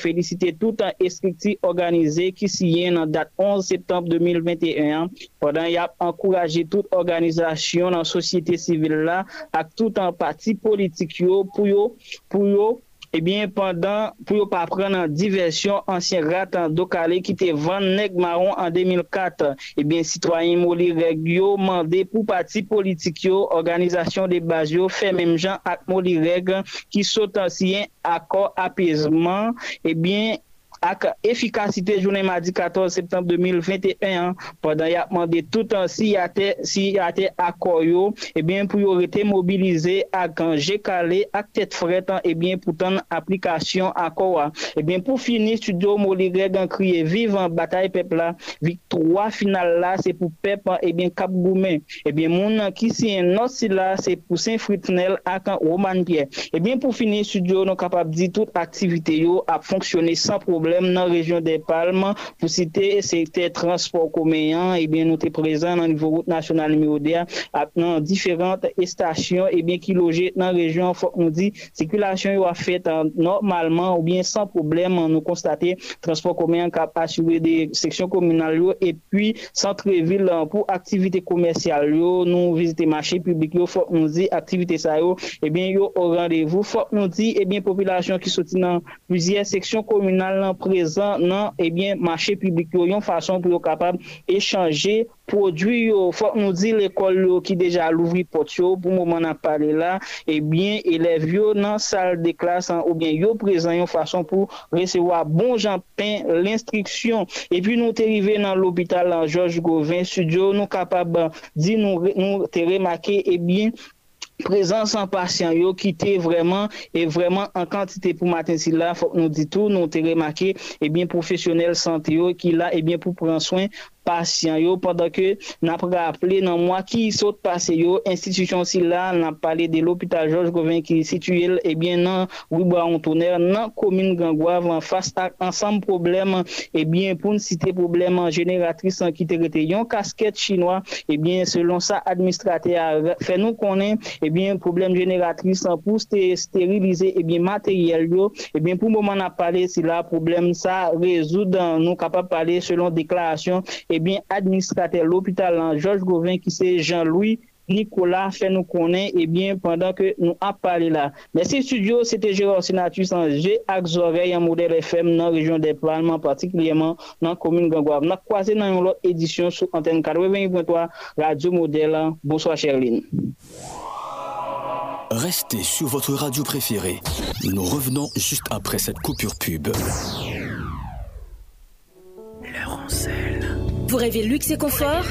tout an eskripti organize ki siyen nan dat 11 septembre 2021 podan yap ankouraje tout organizasyon nan sosyete sivil la ak tout an pati politik yo pou yo pou yo Eh ebyen pandan pou yo pa pran nan diversyon ansyen ratan do kale ki te van neg maron an 2004. Ebyen sitwayen moli reg yo mande pou pati politik yo, organizasyon de baz yo, fe menm jan ak moli reg ki sot ansyen akor apesman, ebyen eh ak efikasite jounen madi 14 septembre 2021 padan yapman de toutan si yate, si yate akoyo ebyen pou yo rete mobilize ak anje kale ak tet fretan ebyen pou tan aplikasyon akowa. Ebyen pou fini studio Moli Greg an kriye vivan batay pepla, victwa final la se pou pep ebyen kap goumen ebyen moun an ki si en not si la se pou sen fritnel ak an roman piye. Ebyen pou fini studio nou kapab di tout aktivite yo ap fonksyone san problem problem nan rejyon de Palme pou site sekte transport komeyan ebyen eh nou te prezant nan nivou route nasyonal Miodea ap nan diferant estasyon ebyen ki loje nan rejyon fok nou di sekulasyon yo a fet normalman ou bien san problem nou konstate transport komeyan kap asywe de seksyon komunal yo epi santrevil pou aktivite komersyal yo. Nou vizite mache publik yo. Fok nou di aktivite sa yo. Eh ebyen yo o randevou fok nou di ebyen eh populasyon ki soti nan plizye seksyon komunal nan prezant nan eh ebyen mache publik yo yon fason pou yo kapab echange prodwi yo. Fok nou di l'ekol yo ki deja louvri pot yo pou mouman nan pale la, ebyen eh elev yo nan sal de klas an oubyen yo prezant yon fason pou resewa bon jan pen l'instriksyon. Epi nou te rive nan l'opital an George Gauvin studio nou kapab di nou, nou te remake ebyen eh prezans an pasyen yo ki te vreman e eh vreman an kantite pou maten si la, fok nou ditou, nou te remake, ebyen profesyonel sante yo ki la ebyen eh pou pran soin pasyen yo, padan ke nan praple nan mwa ki sot pase yo, institusyon si la nan pale de l'Hopital Georges Gauvin ki situel, ebyen eh nan Ouiboua Ontoner, nan komine Gangouave, an fas tak ansam problem, ebyen pou n site problem generatris an ki te rete yon kasket chinois, eh ebyen selon sa administrate a fe nou konen, ebyen eh problem generatris an pou sterilize, ebyen materyel yo, ebyen pou mouman nan pale si la problem sa rezoud, nou kapap pale selon deklarasyon, ebyen eh administrater l'hôpital an Georges Gauvin ki se Jean-Louis Nicolas fè nou konen ebyen eh pandan ke nou ap pale la. Mersi studio, sete Gérard Senatus an G. Akzore yon model FM nan rejon de Planman, patiklyeman nan komine Gangouave. Nan kwaze nan yon lot edisyon sou antenne 4.23 Radio Model. Bonsoir Cherline. Restez sur votre radio préférée. Nous revenons juste après cette coupure pub. Vous rêvez luxe et confort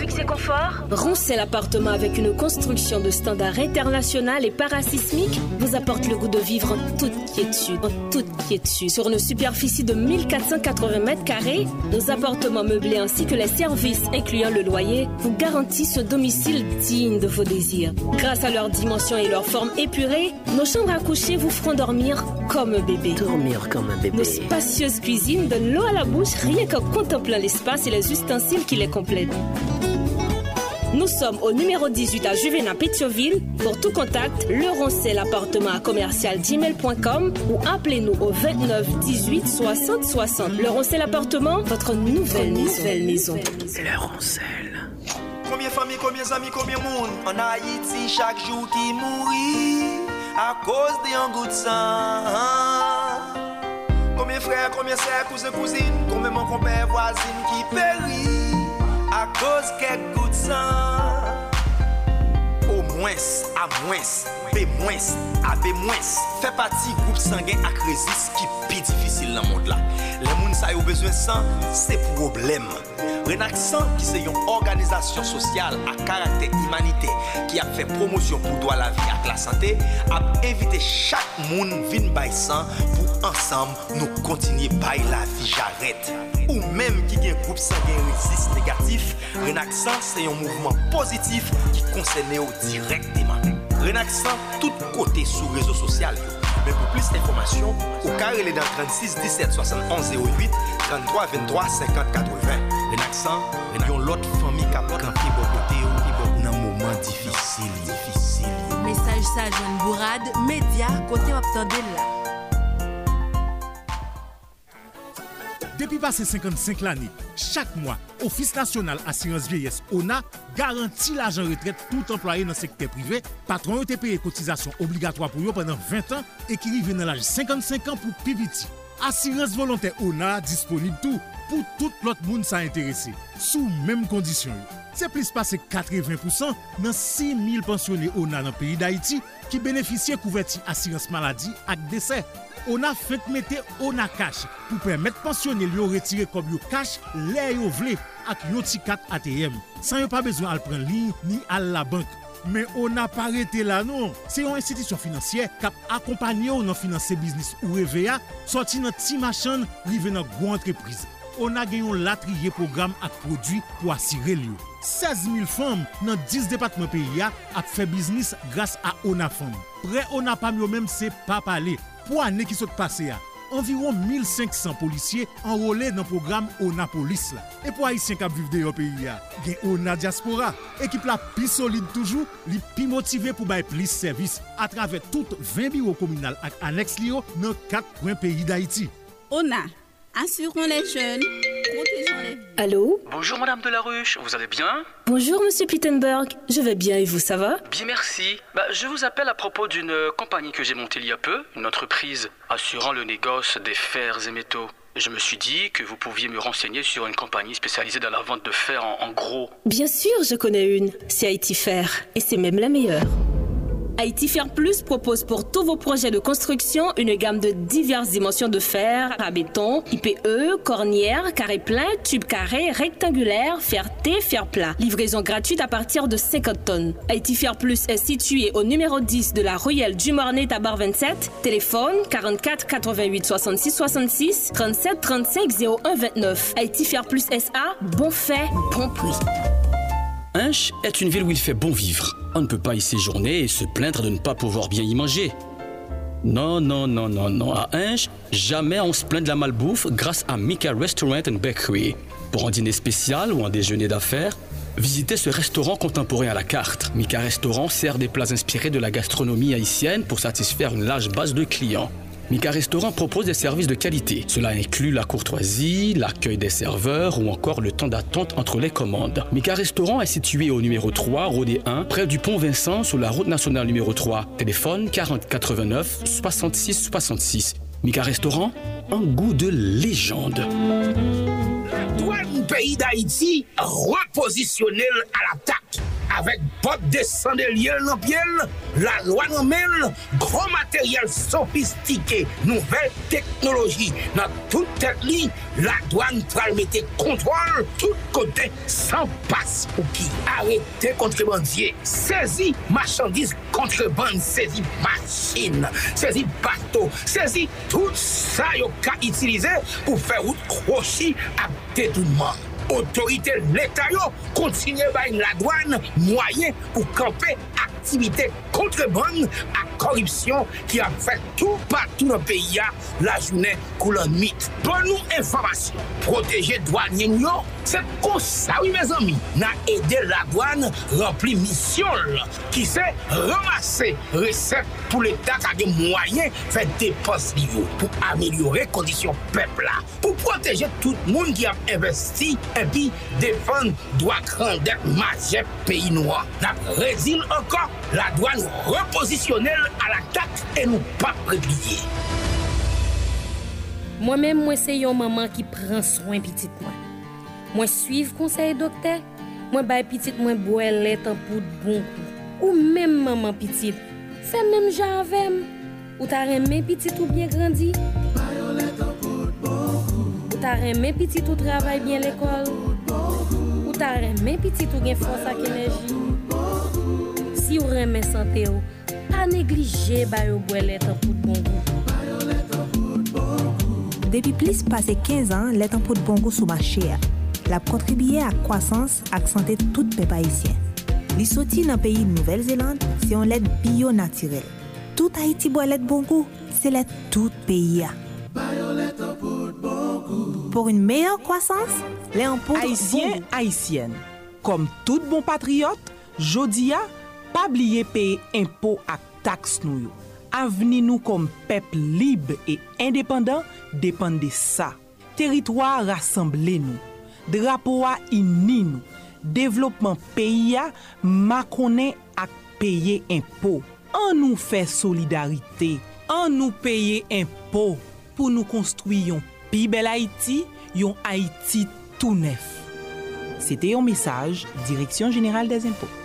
Roncel Appartement avec une construction de standard international et parasismique vous apporte le goût de vivre en toute quiétude. En toute quiétude. Sur une superficie de 1480 mètres carrés, nos appartements meublés ainsi que les services incluant le loyer vous garantissent ce domicile digne de vos désirs. Grâce à leur dimension et leur forme épurée, nos chambres à coucher vous feront dormir comme un bébé. Dormir comme un bébé. Nos spacieuses cuisines donnent l'eau à la bouche rien qu'en contemplant l'espace et les ustensiles qui les complètent. Nous sommes au numéro 18 à Juvena Pétioville. Pour tout contact, le roncel appartement à commercial gmail.com ou appelez-nous au 29 18 60 60. Le roncel appartement, votre nouvelle, nouvelle maison. Le Roncel. Combien de familles, combien d'amis, combien de monde? En Haïti, chaque jour qui mourit à cause d'un goût de sang. Combien de frères, combien de sœurs, cousins, cousines, combien de compères, voisines qui périt? À cause quelques gouttes. Au moins, à moins, B moins, à B moins, fait partie groupe sanguin à résis qui est plus difficile dans le monde là. Les gens ça ont besoin de sang, c'est problème. Renaxan, qui c'est une organisation sociale à caractère humanitaire qui a fait promotion pour droit la vie et la santé, a invité chaque monde à venir sang pour ensemble nous continuer à la vie j'arrête. Ou même qui a un groupe sanguin résiste négatif, Renaxan c'est un mouvement positif qui concerne directement. Renaxan, tout côté sur le réseau social. Mais pour plus d'informations, au carré dans 36 17 71 08 33 23 50 80. Renaxan, yon l'autre famille qui a campé bon côté dans un moment difficile, difficile. Message ça, Jeanne Bourade, média, côté Waptandel là. Depi pase 55 l'anye, chak mwa, Ofis National Assurance Vieillesse ONA garanti l'ajan retret tout employe nan sekte privé, patron yo te peye kotizasyon obligatwa pou yo penan 20 an e ki rive nan laj 55 an pou pibiti. Assurance Volontè ONA disponib tou pou tout lot moun sa interese, sou menm kondisyon yo. Se plis pase 80% nan 6.000 pensionè ONA nan peyi d'Haïti ki benefisye kouverti assurance maladi ak desè. ona fek mette ona kash pou permet pensioner yo retire kob yo kash le yo vle ak yo ti kat ATM. San yo pa bezwen al pren li ni al la bank. Men ona pa rete la non. Se yon institisyon finansye kap akompanyo nan finanse biznis ou EVA, soti nan ti machan rive nan gwo entreprise. Ona genyon latriye program ak prodwi pou asire li yo. 16000 fom nan 10 depatman peyi ya ap fe biznis grase a Ona Fom. Pre Ona Pam yo menm se pa pale. Po ane ki sot pase a, anviron 1500 polisye enrole nan program ONA Polis la. E po Haitien kap viv de yo peyi ya, gen ONA Diaspora, ekip la pi solide toujou, li pi motive pou bay plis servis atrave tout 20 biro komunal ak aneks li yo nan 4 pwen peyi d'Haiti. ONA, asyron le jen. Allô Bonjour Madame Delaruche, vous allez bien Bonjour Monsieur Pittenberg, je vais bien et vous, ça va Bien merci. Bah, je vous appelle à propos d'une compagnie que j'ai montée il y a peu, une entreprise assurant le négoce des fers et métaux. Je me suis dit que vous pouviez me renseigner sur une compagnie spécialisée dans la vente de fer en, en gros. Bien sûr, je connais une. C'est Haïti Fer. Et c'est même la meilleure. Haïti Plus propose pour tous vos projets de construction une gamme de diverses dimensions de fer, à béton, IPE, cornière, carré plein, tube carré, rectangulaire, fer T, fer plat. Livraison gratuite à partir de 50 tonnes. Haïti Plus est situé au numéro 10 de la Royale du Mornay Tabar 27. Téléphone 44 88 66 66 37 35 01 29. Haïti Plus SA, bon fait, bon prix. Hinche est une ville où il fait bon vivre. On ne peut pas y séjourner et se plaindre de ne pas pouvoir bien y manger. Non, non, non, non, non. À Hinche, jamais on se plaint de la malbouffe grâce à Mika Restaurant and Bakery. Pour un dîner spécial ou un déjeuner d'affaires, visitez ce restaurant contemporain à la carte. Mika Restaurant sert des plats inspirés de la gastronomie haïtienne pour satisfaire une large base de clients. Mika Restaurant propose des services de qualité. Cela inclut la courtoisie, l'accueil des serveurs ou encore le temps d'attente entre les commandes. Mika Restaurant est situé au numéro 3, Rodé 1, près du pont Vincent sur la route nationale numéro 3. Téléphone 40 89 66 66. Mika Restaurant, un goût de légende. douane pays d'Haïti repositionnel à l'attaque. avèk bot desan de lièl nan pièl, la lwa nan mèl, gro materyèl sofistike, nouvel teknologi. Nan tout tèt li, la douan pral mette kontrol tout kote san pas pou ki. Arrete kontrebandye, sezi machandise kontreband, sezi machin, sezi bato, sezi tout sa yo ka itilize pou fè wout krochi ap detounman. otorite l'Etat yo kontinye bay la douan mwayen pou kampe aktivite kontreban ak koripsyon ki ap fè tout patou nan peyi ya la jounen kou lan mit. Pon nou informasyon, proteje douan yen yo Se kon sa, oui mes ami, nan ede la douane rempli misyon la, ki se ramase resep pou l'Etat kage mwayen fè depos li yo, pou amelyore kondisyon pepla, pou proteje tout moun ki ap investi, epi defan doak randek majep peyi noua. Nan rezil ankon, la douane reposisyonel a la tak e nou pa prepliye. Mwen men mwen se yon maman ki pran swen pitit mwen. Mwen suiv konsey dokte, mwen bay pitit mwen boye let an poud bon kou. Ou men maman pitit, fe men jan avem. Ou ta remen pitit ou bien grandi. Bayo let an poud bon kou. Ou ta remen pitit ou travay bien l'ekol. Ou ta remen pitit ou gen fos ak enerji. Si ou remen sante ou, pa neglije bayo boye let an poud bon kou. Bayo let an poud bon kou. Depi plis pase 15 an, let an poud bon kou sou ma chè a. la kontribiye ak kwasans ak sante tout pe pa isyen. Li soti nan peyi Nouvel Zeland, se yon let biyo natirel. Tout Haiti bo let bonkou, se let tout peyi ya. Pour une meilleure croissance, les impôts... Haïtiens, Haïtiennes, comme tout bon patriote, Jodia, pa bliye paye impôts ak taks nou yo. Aveni nou kom pep libe et indépendant dépende de sa. Territoire rassemble nou. drapo a inni nou. Devlopman peyi a makone ak peye impo. An nou fe solidarite, an nou peye impo pou nou konstruyon pi bel Haiti, yon Haiti tou nef. Sete yon mesaj, Direksyon General des Impos.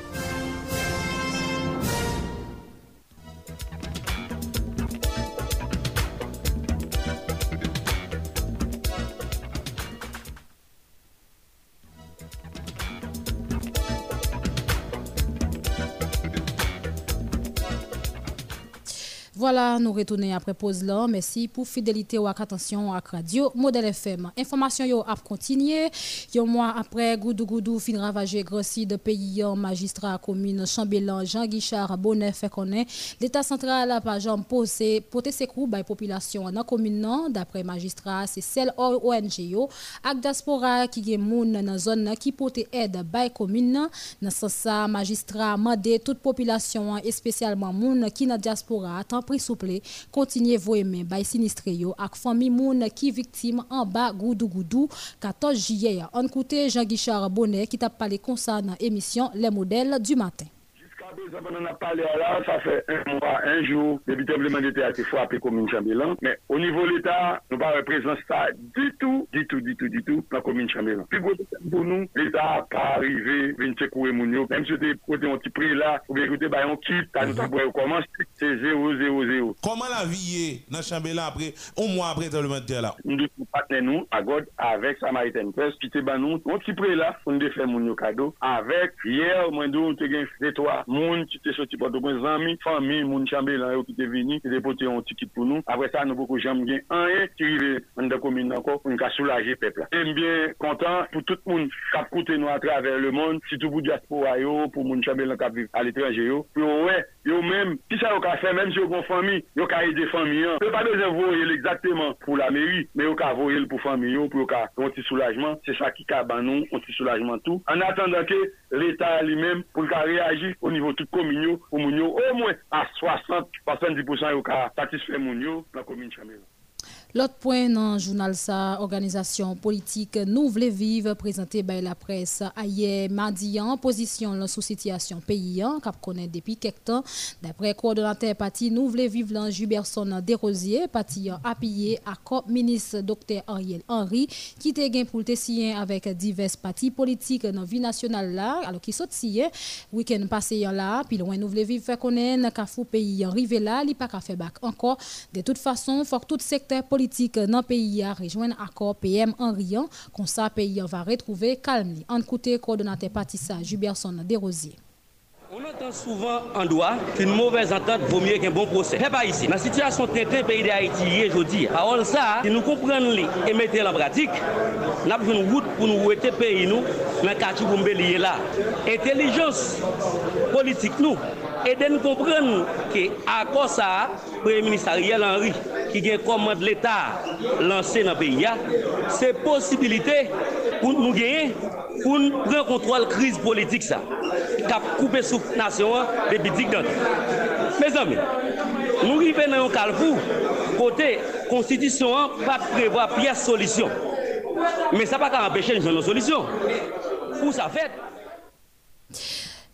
Voilà, nous retournons après pause là. Merci pour fidélité ou attention à Radio Modèle FM. Information yo a continué. Un mois après, Goudou Goudou fin ravagé grossi de pays magistrat commune Chambellan Jean Guichard Bonnet fait connaître l'état central a pas jambe posé porter ses coups by population dans commune d'après magistrat c'est celle ONG yo ak diaspora qui gen moun dans zone qui porte aide by commune dans ce ça magistrat mandé toute population et spécialement moun qui dans diaspora pris souple, continuez vos mains bay sinistre yo ak famille moun qui victime en bas goudou goudou 14 juillet. On écoute Jean Guichard Bonnet qui t'a parlé concernant émission Les modèles du matin. On a parlé là, ça fait un mois, un jour, tremblement de terre qui frappé commune Chambellan. Mais au niveau de l'État, nous ne représentons ça du tout, du tout, du tout, du tout, dans la commune Chambellan. Puis pour nous, l'État n'a pas arrivé, venir secouer Même si c'était côté un petit prix là, ou bien bah, on quitte, quand nous avons commencé, c'est 0, 0, 0. Comment la vie est dans Chambellan après, un mois après de terre là? Nous devons partenaire nous, à God, avec Samaritan Press, qui était bah nous, un petit prix là, on devait faire mon cadeau, avec hier, moi, nous, on a gagné des trois, moun qui était sorti pour nos amis, famille, moun chambellan qui était venu, qui était porté un ticket pour nous. Après ça, nous beaucoup jamais gain un qui arrive dans la commune encore pour nous soulager le peuple. Et bien content pour tout le monde qui a coûté nous à travers le monde, surtout pour diaspora pour moun chambellan qui vivent à l'étranger Pour ouais, yo même, qui ça a fait même si vous une famille, yo ka aider famille. Vous pas besoin de voir exactement pour la mairie, mais vous ka voir pour famille pour un petit soulagement, c'est ça qui ka nous un petit soulagement tout. En attendant que l'État lui-même pour réagir au niveau de toute commune au moins à 60 70% au cas satisfait la commune Chamel. L'autre point dans le journal sa organisation politique nous voulons vivre présenté par la presse hier mardi en position sous situation pays cap connaît depuis quelques temps. D'après coordonnateur parti nous voulons vivre dans Juberson Desrosiers parti appuyé à COP ministre Dr Ariel Henry qui était gain pour signer avec divers partis politiques dans vie nationale là alors qui sont signé week-end passé là puis loin nous voulons vivre faire connaître qu'a fou pays arrivé là il pas qu'à faire back encore. De toute façon faut que tout secteur politique politique dans le pays a rejoindre accord PM riant. Comme ça, le pays va retrouver calme. En côté coordonnateur Patissa Juberson Desrosiers. On entend souvent en droit qu'une mauvaise entente vaut mieux qu'un bon procès. Mais pas ici. La situation du pays d'Haïti aujourd'hui, parole ça, si nous comprenons et mettons en pratique, nous avons une route pour nous le pays nous, dans le quartier pour nous là. Intelligence politique nous, E den kompren ki akor sa Premier Ministre Ariel Henry ki gen komand l'Etat lanse nan peyi ya, se posibilite pou nou genye pou nou pren kontrol kriz politik sa kap koupe sou nasyon depi dik don. Me zami, nou rive nan yon kalvou kote konstitisyon an pa prevoa piyes solisyon. Me sa pa ka empeshe nou solisyon. Pou sa fet?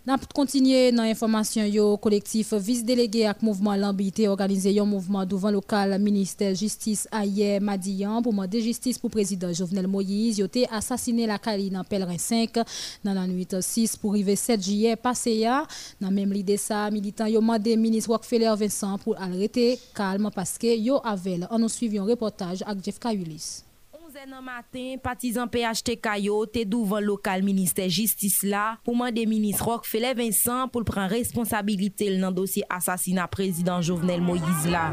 N'a continuer dans l'information yo collectif vice délégué avec mouvement l'ambité organisé un mouvement devant local ministère justice hier Madian pour demander justice pour président Jovenel Moïse. Yo assassiné la Cali dans pèlerin 5 dans la nuit 6 pour arriver 7 juillet passé dans même l'idée ça militant yo demandé ministre Rockefeller Vincent pour arrêter calme parce que yo avait on nous suivi un reportage avec Jeff Kayulis 11 nan matin, patizan PHTK yo te douvan lokal minister justice la pou mande ministre Rockefeller Vincent pou l pran responsabilite l nan dosye asasina prezident Jovenel Moïse la.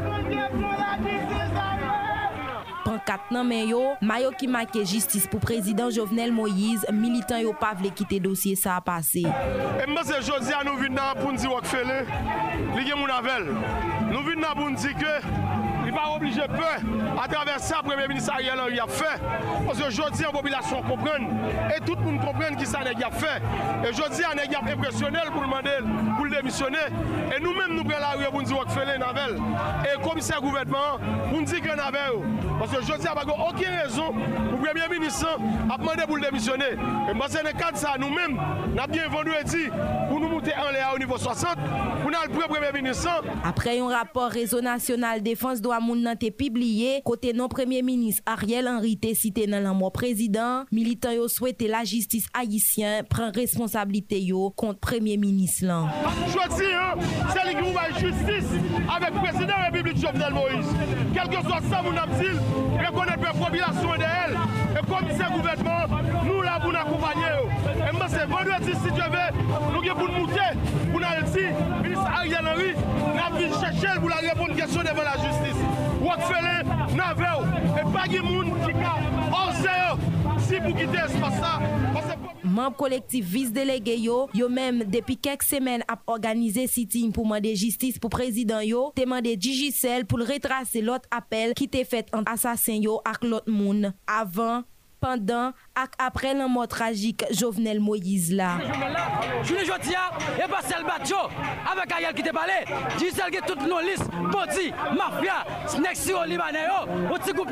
Pan kat nan men yo, mayo ki make justice pou prezident Jovenel Moïse, militan yo pa vle kite dosye sa apase. Mbe se jodi an nou vin nan pou nzi Rockefeller, li gen moun avel. Nou vin nan pou nzi ke... il va obliger peu à travers ça, Premier ministre Ariel Henry a fait. Parce que aujourd'hui, la population comprend et tout le monde comprend qui ça a fait. Et aujourd'hui, on est impressionnel pour demander pour le démissionner. Et nous-mêmes, nous prenons la rue pour nous dire que Navel. Et le commissaire gouvernement, nous dire que Navel. Parce que aujourd'hui, il n'y a aucune raison pour le Premier ministre demander pour le démissionner. Et que dans le cadre de ça, nous-mêmes, nous avons bien vendredi pour nous monter en l'air au niveau 60, pour nous le Premier ministre. Après un rapport Réseau national défense doit moun nan te pibliye, kote non premier ministre Ariel Henry te cite nan lan mou président, militant yo souhaite la justice haïtien prend responsabilité yo contre premier ministre lan. Choisi, c'est le groupe justice avec président de la République Jovenel Moïse. Quel que soit ça, mon abdil, reconnaître la population de elle. Et comme c'est gouvernement, nous là pour nous accompagner. Et moi, c'est vendredi, si tu veux, nous pour nous monter, pour nous dire, ministre Ariel Henry, nous avons chercher pour la répondre devant la wak fele nan ve ou. E bagi moun ki ka orze yo si pou gite espasa. Mamp kolektif vis delege yo, yo menm depi kek semen ap organize sitin pou mande jistis pou prezident yo, te mande Digicel pou l retrase lot apel ki te fet an asasen yo ak lot moun avan, pandan, ak après la mort tragique Jovenel Moïse là. Journée Jodia, et pas celle Batjo, avec Ariel qui te parlé, dis celle qui toutes nos listes, bandi, mafia, snack siro libanais, au petit groupe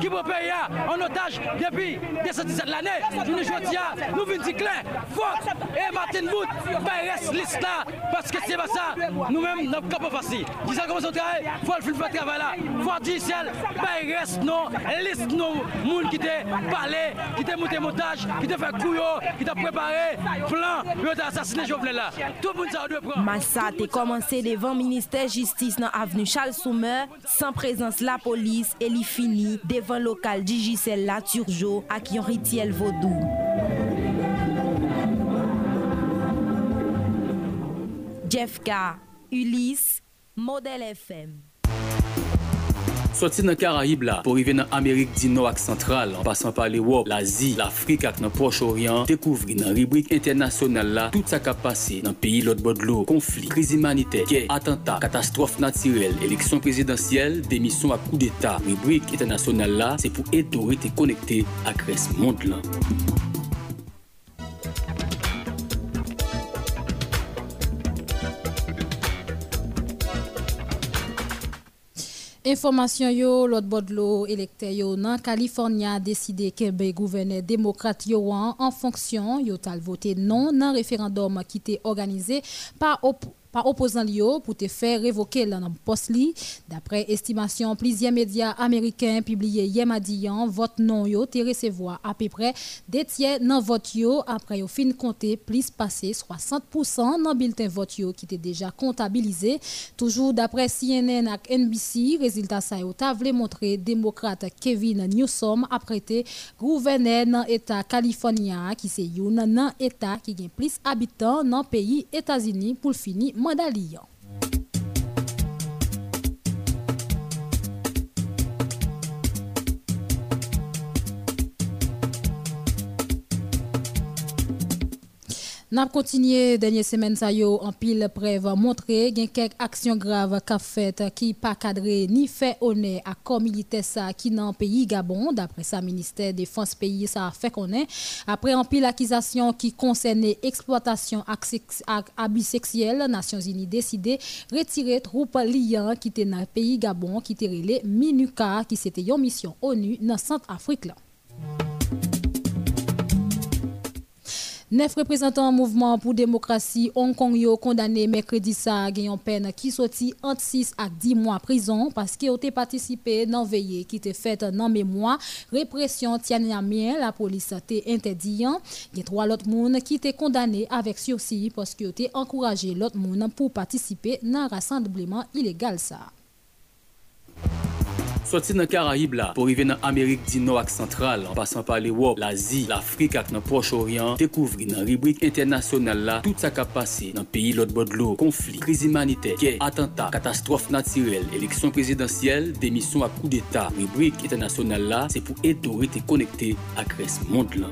qui peut payer en otage depuis 17 l'année. Journée Jodia, nous venons dire clair, Fox et Martin Wood, pas reste liste là, parce que c'est pas ça, nous-mêmes, nous sommes capables facile. Dis ça comment on travaille, faut le faire travail là, faut dire celle, pas reste non, liste non, moun qui te te monté montage, qui te fait couillot, qui t'a préparé plan, qui t'a assassiné Jovenel là. Tout le monde ça doit prendre. Massa a commencé devant le ministère justice dans avenue Charles Soumer, sans présence la police et il fini devant local Digicel la Turjo à qui on ritiel vaudou. Jeff K, Ulysse, Modèle FM. Soti nan Karayib la, pou rive nan Amerik di nou ak sentral, an pasan pa l'Ewop, l'Azi, l'Afrik ak nan Proche-Orient, dekouvri nan ribrik internasyonal la, tout sa kap pase nan peyi lot bodlo, konflik, kriz imanite, ke, atenta, katastrofe natirel, eleksyon prezidentyel, demisyon ak kou d'Etat. Ribrik internasyonal la, se pou eto rete konekte ak res mond lan. Information l'autre bord de l'eau, électeur yo, dans Californie a décidé que le gouverneur démocrate yo en fonction, yo tal voté non dans référendum qui était organisé par par opposant Lio pour te faire révoquer le poste. D'après estimation, plusieurs médias américains publiés hier mardi, vote non yo te recevoir à peu près des tiers dans vote yo après au fin compté plus passé 60% dans bulletin vote yo qui était déjà comptabilisé. Toujours d'après CNN et NBC, résultat ça yo ta montrer démocrate Kevin Newsom apprêté gouverneur dans état californien qui c'est un état qui gagne plus habitants dans pays États-Unis pour finir 换代理由 N'a continué dernière semaine ça yo en pile preuve montrer gen quelques actions graves qu'a fait qui pas cadré ni fait honneur à corps militaire ça qui dans pays Gabon. D'après sa ministère défense pays ça a fait connaître après en pile accusation qui concernait exploitation abus sexuel Nations Unies décidé retirer troupes liant qui était dans pays Gabon qui était relé MINUCA qui c'était une mission ONU dans Centrafrique là Neuf représentants mouvement pour démocratie Hong Kong yo condamné mercredi ça une peine qui sorti entre 6 à 10 mois prison parce qu'ils ont participé dans veillée qui était faite dans mémoire répression Tiananmen la police a interdit il y a trois autres monde qui étaient condamnés avec sursis parce qu'ils ont encouragé l'autre monde pour participer dans rassemblement illégal ça Soti nan Karayib la, pou rive nan Amerik di nou ak sentral, an pasan pa l'Ewop, l'Azi, l'Afrik ak nan Proche-Orient, dekouvri nan ribrik internasyonal la, tout sa kap pase nan peyi lot bodlo, konflik, kriz imanite, gey, atenta, katastrofe natirel, eleksyon prezidentyel, demisyon ak kou d'Etat. Ribrik internasyonal la, se pou eto rete konekte ak res mond lan.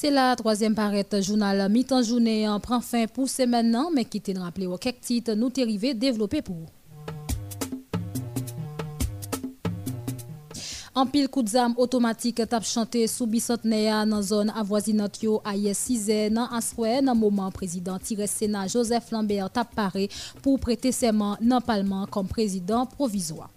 C'est la troisième parette journal mi-temps journée en prend fin pour ce maintenant, mais qui te rappeler au quelques titres nous dérivés développés pour. En pile coup de zam automatique tap chanté sous bicentenaire dans zone avoisinante yo a 6 dans aswe dans moment président tiré Sénat Joseph Lambert tap paré pour prêter serment dans parlement comme président provisoire.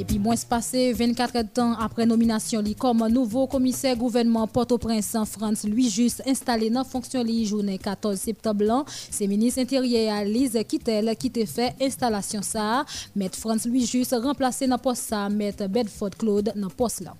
Et puis, moins passé 24 temps après nomination li comme nouveau commissaire gouvernement Port-au-Prince en France, lui juste installé dans fonction li journée 14 septembre. C'est ministre intérieur Lise Kittel qui te fait installation ça. Maître France lui juste remplacé dans poste ça, Maître Bedford Claude poste là.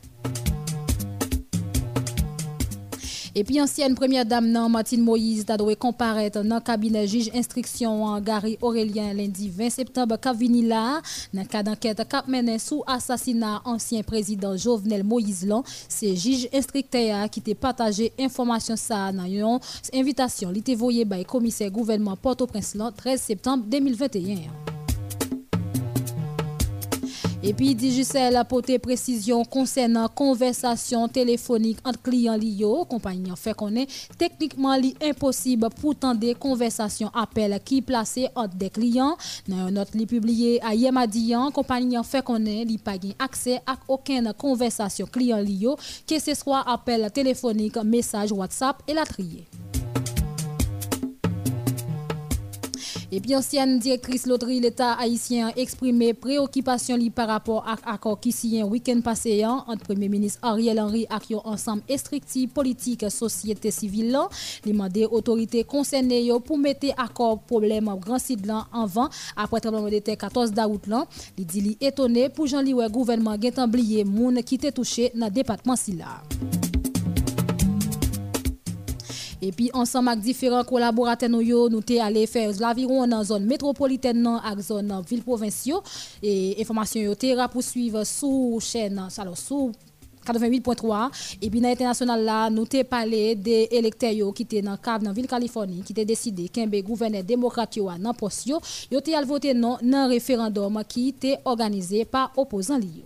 Et puis, ancienne première dame, Martine Moïse, a dû comparaître dans le cabinet juge instruction en Gary Aurélien lundi 20 septembre, qui vini là, dans cas d'enquête cap mené sous assassinat ancien président Jovenel Moïse Lan, c'est juge instructeur qui t'a partagé information ça dans une invitation, li voyé par commissaire gouvernement Port-au-Prince 13 septembre 2021. Et puis, Digicel a porté précision concernant conversation téléphonique entre clients Lio. Compagnie fait qu'on est techniquement impossible pour tendre des conversations appels qui placés entre des clients. Dans une note publiée à Yemadian, compagnie fait qu'on est pas accès à aucune conversation client Lio, que ce soit appel téléphonique, message WhatsApp et la trier. Et puis, ancienne directrice loterie l'État haïtien a exprimé préoccupation par rapport à l'accord qui signé un week-end passé hein, entre Premier ministre Ariel Henry et ensemble instructif politique société civile. Il demandé autorités concernées pour mettre accord problème grand site en vent après le tremblement de terre 14 août. Il dit étonné pour Jean-Louis gouvernement a oublié moun qui était touché dans le département là. Et puis, ensemble avec différents collaborateurs, nous sommes allés faire l'aviron dans la zone métropolitaine et la zone ville provinciale. Et l'information est poursuivre sous chaîne, alors sous 88.3 et puis dans l'international là nous avons parlé des électeurs qui étaient dans cave dans ville Californie qui étaient décidé qu'un gouverneur démocrate yo dans poste yo yo voté non dans référendum qui était organisé par opposants liés.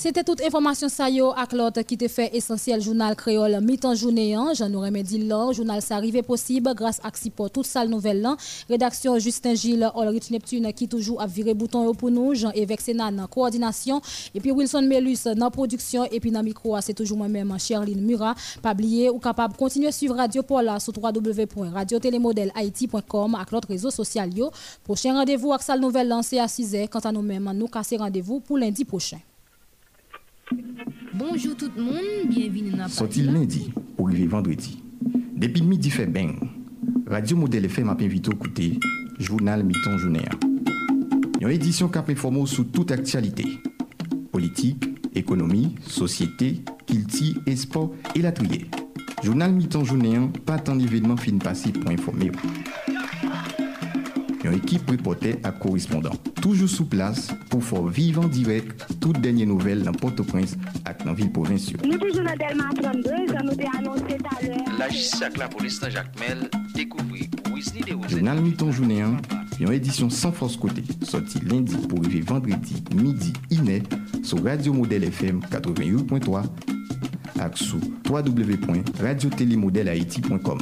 C'était toute information ça yo ak l'autre qui te fait essentiel journal créole mi-temps journée hein. Jean nous remédie là journal ça arrivé possible grâce à support toute salle nouvelle là rédaction Justin Gilles Olrich Neptune qui toujours a viré bouton pour nous. Jean Évêque Sénan en coordination. Et puis Wilson Melus dans production. Et puis dans micro c'est toujours moi-même Cherline Murat. Pas oublier ou capable continuer suivre Radio Paula sur www.radiotélémodèle-haïti.com avec l'autre réseau social prochain rendez-vous avec salle nouvelle lancée à 6h quant à nous-mêmes nous casser rendez-vous pour lundi prochain Bonjour tout le monde, bienvenue dans Sorti lundi pour arriver vendredi. Depuis midi fait bien. Radio Modèle FM a invité à écouter Journal Miton Journaire. Une édition qui informe sur toute actualité. Politique, économie, société, kilti, espoir et la trier. Journal Miton Journaire, pas tant d'événements fin passés pour informer. Une équipe reporter à correspondant. Toujours sous place pour faire vivre en direct toutes dernières nouvelles dans Port-au-Prince et dans la ville provinciale. Nous toujours dans Delma 32, ça nous a annoncé tout à l'heure. La justice avec la police dans Jacques Mel découvrit Wesley de Journal Muton Journée 1, une édition sans force côté, sorti lundi pour arriver vendredi midi iné sur Radio Modèle FM 88.3 et sur www.radiotélémodèlehaïti.com.